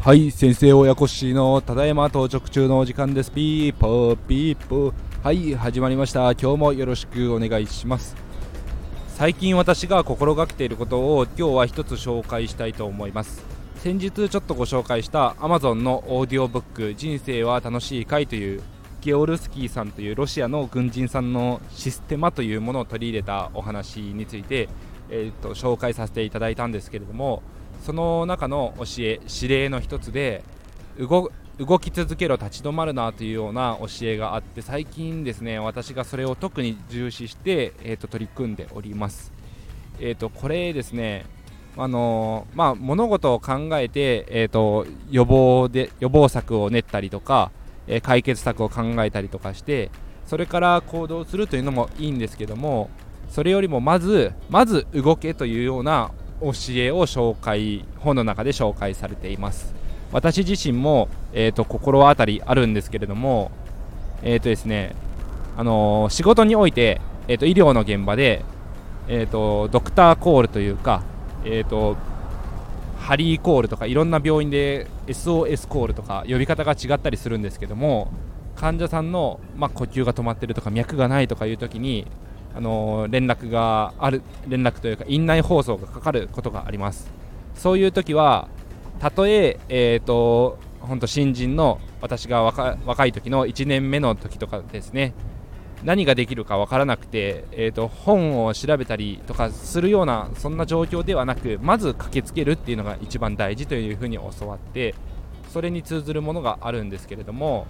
はい先生親子しのただいま到着中のお時間です。ピーポーピーポー。はい始まりました。今日もよろしくお願いします。最近私が心がけていることを今日は一つ紹介したいと思います。先日ちょっとご紹介した Amazon のオーディオブック人生は楽しい会というゲオルスキーさんというロシアの軍人さんのシステマというものを取り入れたお話について、えーと紹介させていただいたんですけれどもその中の教え指令の一つで動動き続けろ立ち止まるなというような教えがあって最近ですね私がそれを特に重視して、えーと、取り組んでおります、えーと、これですねあのー、まあ、物事を考えて、えーと、と予防で予防策を練ったりとか、え、解決策を考えたりとかしてそれから行動するというのもいいんですけどもそれよりもまずまず動けというような教えを紹介本の中で紹介されています。私自身も、えーと、心当たりあるんですけれどもえっ、ー、とですねあのー、仕事において、えーと、医療の現場で、えーと、ドクターコールというか、えー、とハリーコールとかいろんな病院で SOS コールとか呼び方が違ったりするんですけども患者さんの、まあ、呼吸が止まってるとか脈がないとかいう時にあの連絡がある連絡というか院内放送がかかることがあります。そういう時はたとええーと、本当新人の私が若若い時の1年目の時とかですね何ができるか分からなくて、えーと、本を調べたりとかするようなそんな状況ではなくまず駆けつけるっていうのが一番大事というふうに教わってそれに通ずるものがあるんですけれども、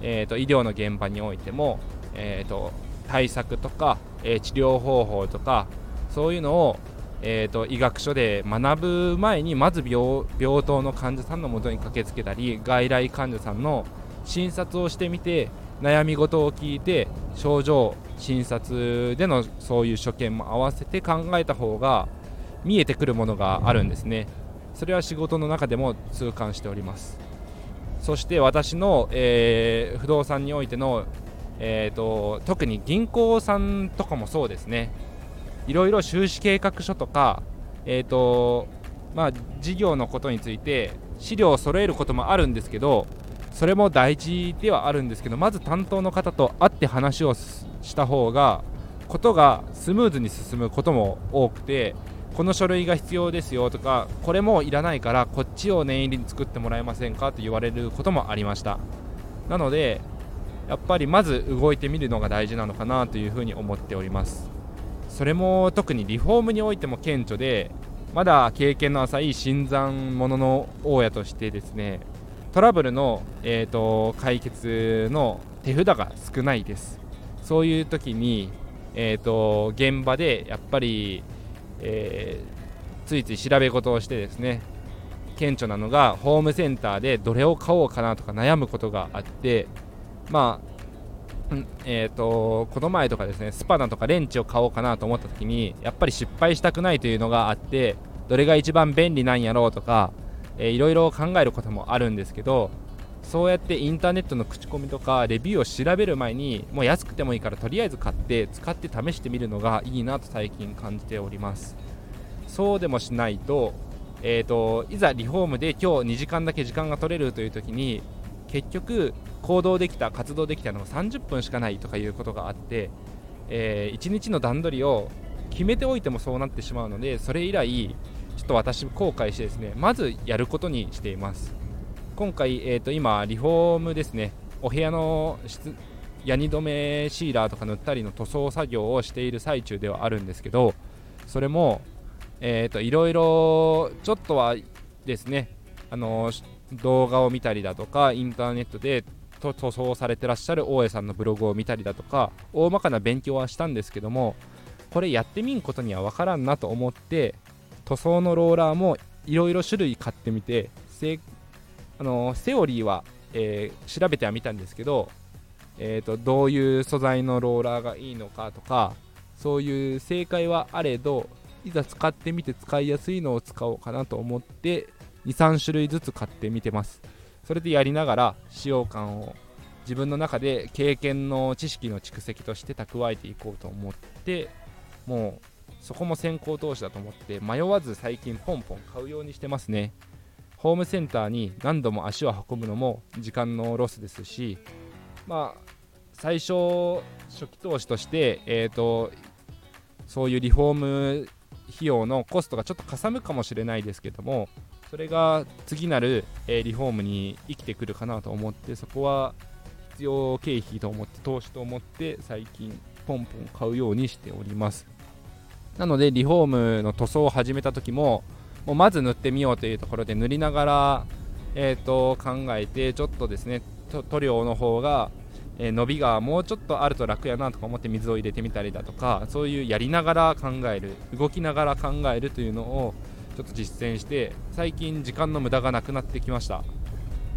えーと、医療の現場においても、えー、と対策とか、えー、治療方法とかそういうのを、えーと、医学書で学ぶ前にまず病病棟の患者さんのもとに駆けつけたり外来患者さんの診察をしてみて悩み事を聞いて症状診察でのそういう所見も合わせて考えた方が見えてくるものがあるんですね。それは仕事の中でも痛感しております。そして私の、えー、不動産においてのえーと、特に銀行さんとかもそうですね。いろいろ収支計画書とか、えーとまあ、事業のことについて資料を揃えることもあるんですけどそれも大事ではあるんですけどまず担当の方と会って話をした方がことがスムーズに進むことも多くてこの書類が必要ですよとかこれもいらないからこっちを念入りに作ってもらえませんかと言われることもありました。なのでやっぱりまず動いてみるのが大事なのかなというふうに思っております。それも特にリフォームにおいても顕著でまだ経験の浅い新参者の大家としてですねトラブルの、えーと、解決の手札が少ないです。そういう時に、えーと、現場でやっぱり、えー、ついつい調べ事をしてですね顕著なのがホームセンターでどれを買おうかなとか悩むことがあってまあ、えーと、この前とかですねスパナとかレンチを買おうかなと思った時にやっぱり失敗したくないというのがあってどれが一番便利なんやろうとか、いろいろ考えることもあるんですけどそうやってインターネットの口コミとかレビューを調べる前にもう安くてもいいからとりあえず買って使って試してみるのがいいなと最近感じております。そうでもしないと,、えーといざリフォームで今日2時間だけ時間が取れるという時に結局行動できた活動できたのが30分しかないとかいうことがあって、えー、1日の段取りを決めておいてもそうなってしまうのでそれ以来ちょっと私後悔してですねまずやることにしています。今回、えー、と今リフォームですね。お部屋のヤニ止めシーラーとか塗ったりの塗装作業をしている最中ではあるんですけどそれも、えー、といろいろちょっとはですねあの動画を見たりだとかインターネットで塗装されてらっしゃる大江さんのブログを見たりだとか大まかな勉強はしたんですけどもこれやってみんことには分からんなと思って塗装のローラーもいろいろ種類買ってみてあのセオリーは、えー、調べてはみたんですけど、えー、とどういう素材のローラーがいいのかとかそういう正解はあれどいざ使ってみて使いやすいのを使おうかなと思って23種類ずつ買ってみてます。それでやりながら使用感を自分の中で経験の知識の蓄積として蓄えていこうと思ってもうそこも先行投資だと思って迷わず最近ポンポン買うようにしてますね。ホームセンターに何度も足を運ぶのも時間のロスですしまあ最初初期投資として、えーと、そういうリフォーム費用のコストがちょっとかさむかもしれないですけどもそれが次なる、えー、リフォームに生きてくるかなと思ってそこは必要経費と思って投資と思って最近ポンポン買うようにしております。なのでリフォームの塗装を始めた時ももうまず塗ってみようというところで塗りながら、えーと、考えてちょっとですね塗料の方が、え、伸びがもうちょっとあると楽やなとか思って水を入れてみたりだとかそういうやりながら考える動きながら考えるというのをちょっと実践して最近時間の無駄がなくなってきました。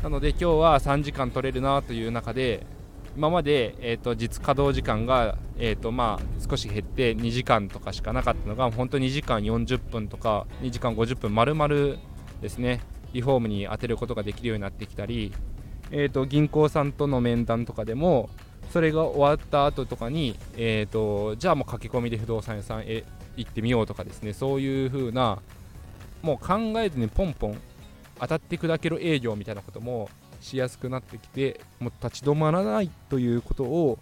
なので今日は3時間取れるなという中で今まで、えーと、実稼働時間が、えーとまあ、少し減って2時間とかしかなかったのが本当に2時間40分とか2時間50分丸々ですねリフォームに当てることができるようになってきたり、えーと、銀行さんとの面談とかでもそれが終わった後とかに、えーと、じゃあもう駆け込みで不動産屋さんへ行ってみようとかですねそういう風なもう考えずにポンポン当たって砕ける営業みたいなこともしやすくなってきてもう立ち止まらないということを、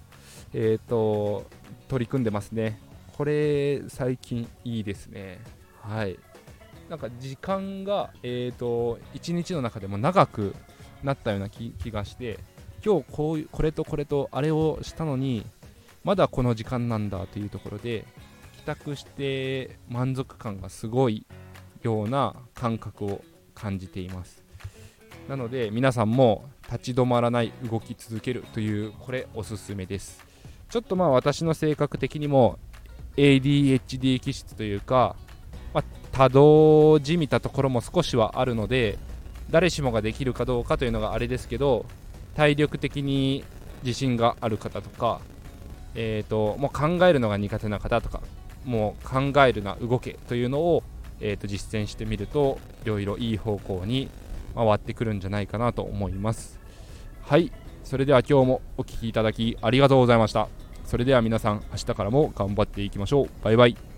えーと、取り組んでますね。これ最近いいですね。はい。なんか時間が、えーと、1日の中でも長くなったような気がして今日こういうこれとこれとあれをしたのにまだこの時間なんだというところで帰宅して満足感がすごいような感覚を感じています。なので皆さんも立ち止まらない動き続けるというこれおすすめです。ちょっとまあ私の性格的にも ADHD 気質というか、まあ、多動じみたところも少しはあるので誰しもができるかどうかというのがあれですけど体力的に自信がある方とか、えーと、もう考えるのが苦手な方とかもう考えるな動けというのを、えーと実践してみるといろいろいい方向に回ってくるんじゃないかなと思います。はい。それでは今日もお聴きいただきありがとうございました。それでは皆さん明日からも頑張っていきましょう。バイバイ。